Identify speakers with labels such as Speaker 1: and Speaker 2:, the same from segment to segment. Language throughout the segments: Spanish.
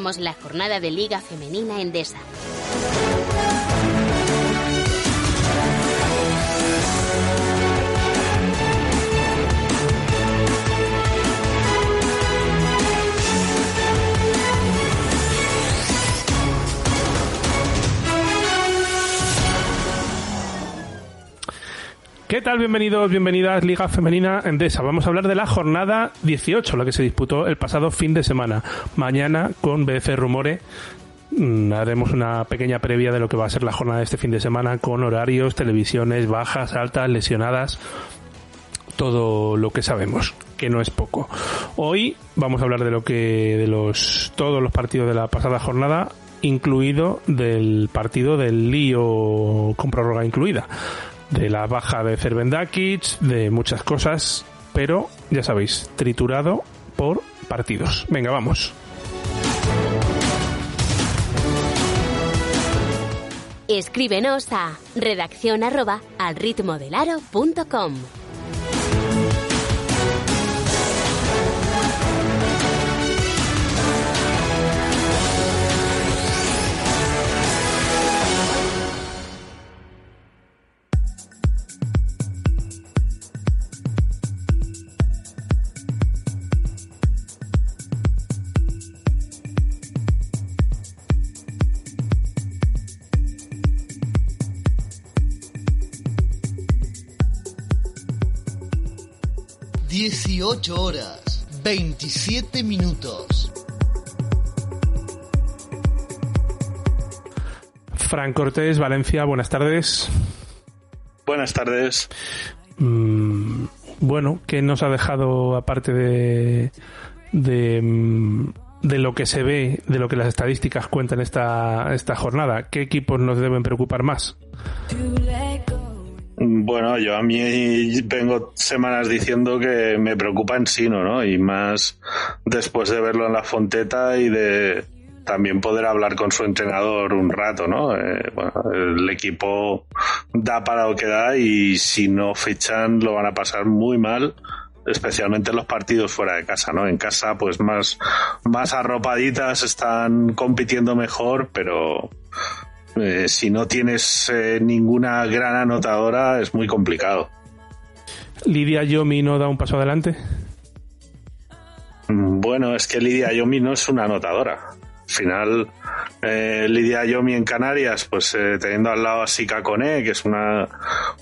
Speaker 1: la jornada de Liga Femenina Endesa.
Speaker 2: ¿Qué tal? Bienvenidos, bienvenidas, Liga Femenina Endesa. Vamos a hablar de la jornada 18, la que se disputó el pasado fin de semana. Mañana, con BF Rumore, mm, haremos una pequeña previa de lo que va a ser la jornada de este fin de semana, con horarios, televisiones, bajas, altas, lesionadas, todo lo que sabemos, que no es poco. Hoy vamos a hablar de lo que, de los, todos los partidos de la pasada jornada, incluido del partido del lío con prórroga incluida de la baja de Cervendakic, de muchas cosas, pero ya sabéis, triturado por partidos. Venga, vamos.
Speaker 1: Escríbenos a redacción arroba al ritmo del aro punto com.
Speaker 3: 18 horas, 27 minutos.
Speaker 2: Fran Cortés, Valencia, buenas tardes.
Speaker 4: Buenas tardes.
Speaker 2: Mm, bueno, ¿qué nos ha dejado aparte de, de, mm, de lo que se ve, de lo que las estadísticas cuentan esta, esta jornada? ¿Qué equipos nos deben preocupar más?
Speaker 4: Bueno, yo a mí vengo semanas diciendo que me preocupa en Sino, ¿no? Y más después de verlo en la Fonteta y de también poder hablar con su entrenador un rato, ¿no? Eh, bueno, el equipo da para lo que da y si no fichan lo van a pasar muy mal especialmente en los partidos fuera de casa, ¿no? En casa, pues más, más arropaditas, están compitiendo mejor, pero eh, si no tienes eh, ninguna gran anotadora es muy complicado.
Speaker 2: ¿Lidia Yomi no da un paso adelante?
Speaker 4: Mm, bueno, es que Lidia Yomi no es una anotadora. Al final, eh, Lidia Yomi en Canarias, pues teniendo al lado a Sika Kone, que es una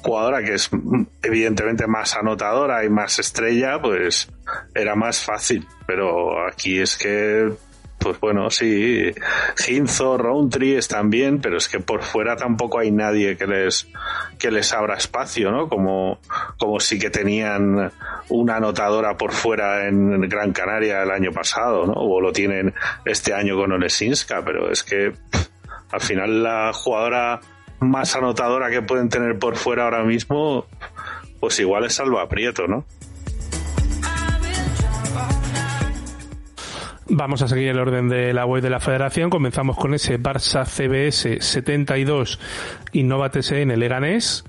Speaker 4: jugadora que es mm, evidentemente más anotadora y más estrella, pues era más fácil. Pero aquí es que pues bueno, sí, Ginzo, Roundtree están bien, pero es que por fuera tampoco hay nadie que les, que les abra espacio, ¿no? Como, como sí que tenían una anotadora por fuera en Gran Canaria el año pasado, ¿no? O lo tienen este año con Olesinska, pero es que al final la jugadora más anotadora que pueden tener por fuera ahora mismo, pues igual es Salva Prieto, ¿no?
Speaker 2: Vamos a seguir el orden de la web de la federación. Comenzamos con ese Barça CBS 72 Innova TSN Leganés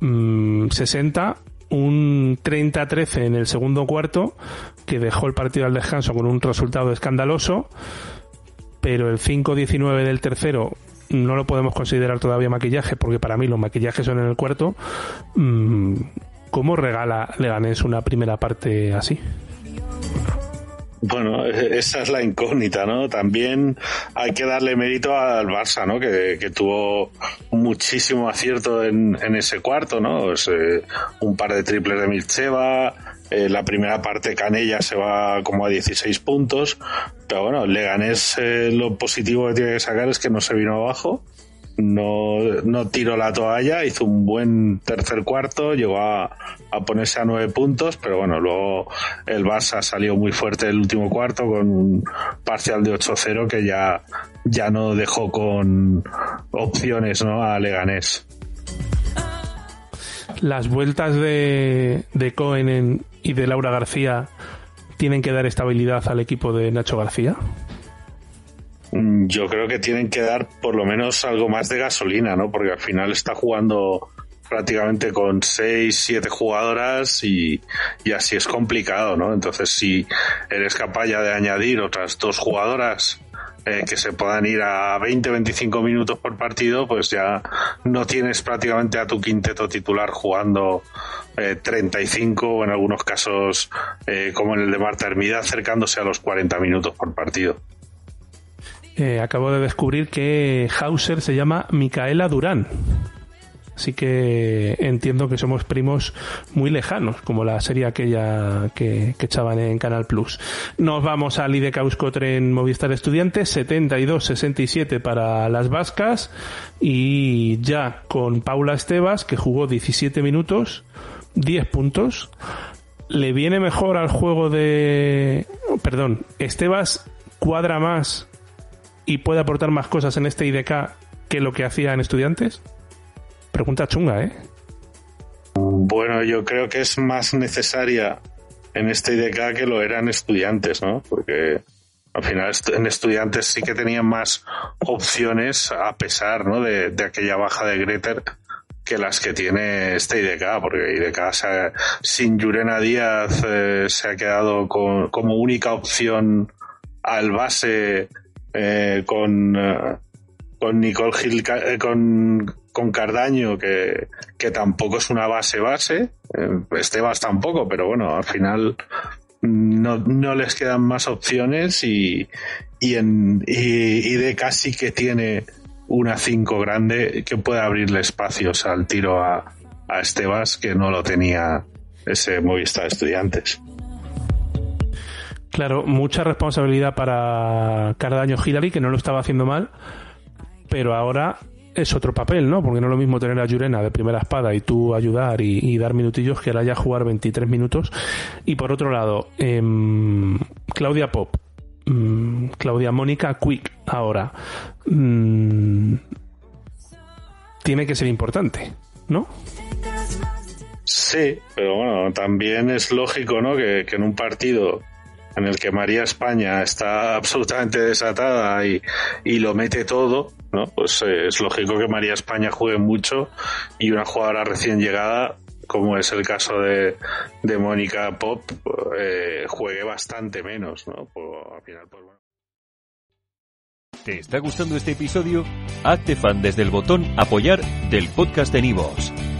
Speaker 2: 60, mm, un 30-13 en el segundo cuarto que dejó el partido al descanso con un resultado escandaloso, pero el 5-19 del tercero no lo podemos considerar todavía maquillaje porque para mí los maquillajes son en el cuarto. Mm, ¿Cómo regala Leganés una primera parte así?
Speaker 4: Bueno, e-, esa es la incógnita, ¿no? También hay que darle mérito al Barça, ¿no? Que, tuvo muchísimo acierto en, ese cuarto, ¿no? Pues, eh, un par de triples de Mircheva, eh, la primera parte Canella se va como a 16 puntos, pero bueno, Leganés eh, lo positivo que tiene que sacar es que no se vino abajo no, no tiró la toalla, hizo un buen tercer cuarto, llegó a, ponerse a nueve puntos, pero bueno, luego el Barça salió muy fuerte el último cuarto con un parcial de 8-0 que ya, ya no dejó con opciones ¿no? a Leganés.
Speaker 2: Las vueltas de, de Cohen y de Laura García tienen que dar estabilidad al equipo de Nacho García.
Speaker 4: Yo creo que tienen que dar por lo menos algo más de gasolina, ¿no? Porque al final está jugando prácticamente con seis, siete jugadoras y, así es complicado, ¿no? Entonces, si eres capaz ya de añadir otras dos jugadoras eh, que se puedan ir a 20-25 minutos por partido, pues ya no tienes prácticamente a tu quinteto titular jugando 35 o en algunos casos, como en el de Marta Hermida, acercándose a los 40 minutos por partido.
Speaker 2: Acabo de descubrir que Hauser se llama Micaela Durán. Así que entiendo que somos primos muy lejanos, como la serie aquella que, echaban en Canal Plus. Nos vamos al IDK Euskotren en Movistar Estudiantes, 72-67 para las vascas y ya con Paula Estebas, que jugó 17 minutos, 10 puntos. Le viene mejor al juego de... Perdón, Estebas cuadra más y puede aportar más cosas en este IDK que lo que hacía en estudiantes? Pregunta chunga, ¿eh?
Speaker 4: Bueno, yo creo que es más necesaria en este IDK que lo eran estudiantes, ¿no? Porque al final en estudiantes sí que tenían más opciones a pesar ¿no? de, aquella baja de Greter que las que tiene este IDK, porque IDK sin Yurena Díaz eh, se ha quedado como única opción al base eh, con, eh, con Nicole Gil, con con Cardaño, que, que tampoco es una base base, eh, Estebas tampoco, pero bueno, al final no, no les quedan más opciones y, y, en, y, de casi que tiene una 5 grande que puede abrirle espacios al tiro a, a Estebas que no lo tenía ese Movistar Estudiantes.
Speaker 2: Claro, mucha responsabilidad para Cardaño Hillary, que no lo estaba haciendo mal, pero ahora es otro papel, ¿no? Porque no es lo mismo tener a Yurena de primera espada y tú ayudar y, dar minutillos que la haya jugar 23 minutos. Y por otro lado, em, Claudia Pop, mm, Claudia Mónica Quick, ahora, mm, tiene que ser importante, ¿no?
Speaker 4: Sí, pero bueno, también es lógico, ¿no? Que en un partido en el que María España está absolutamente desatada y, y lo mete todo, ¿no? Pues eh, es lógico que María España juegue mucho y una jugadora recién llegada, como es el caso de, de Mónica Pop, eh, juegue bastante menos, ¿no? Pues, al final, pues, bueno.
Speaker 5: ¿Te está gustando este episodio? Hazte fan desde el botón apoyar del podcast de Nivos.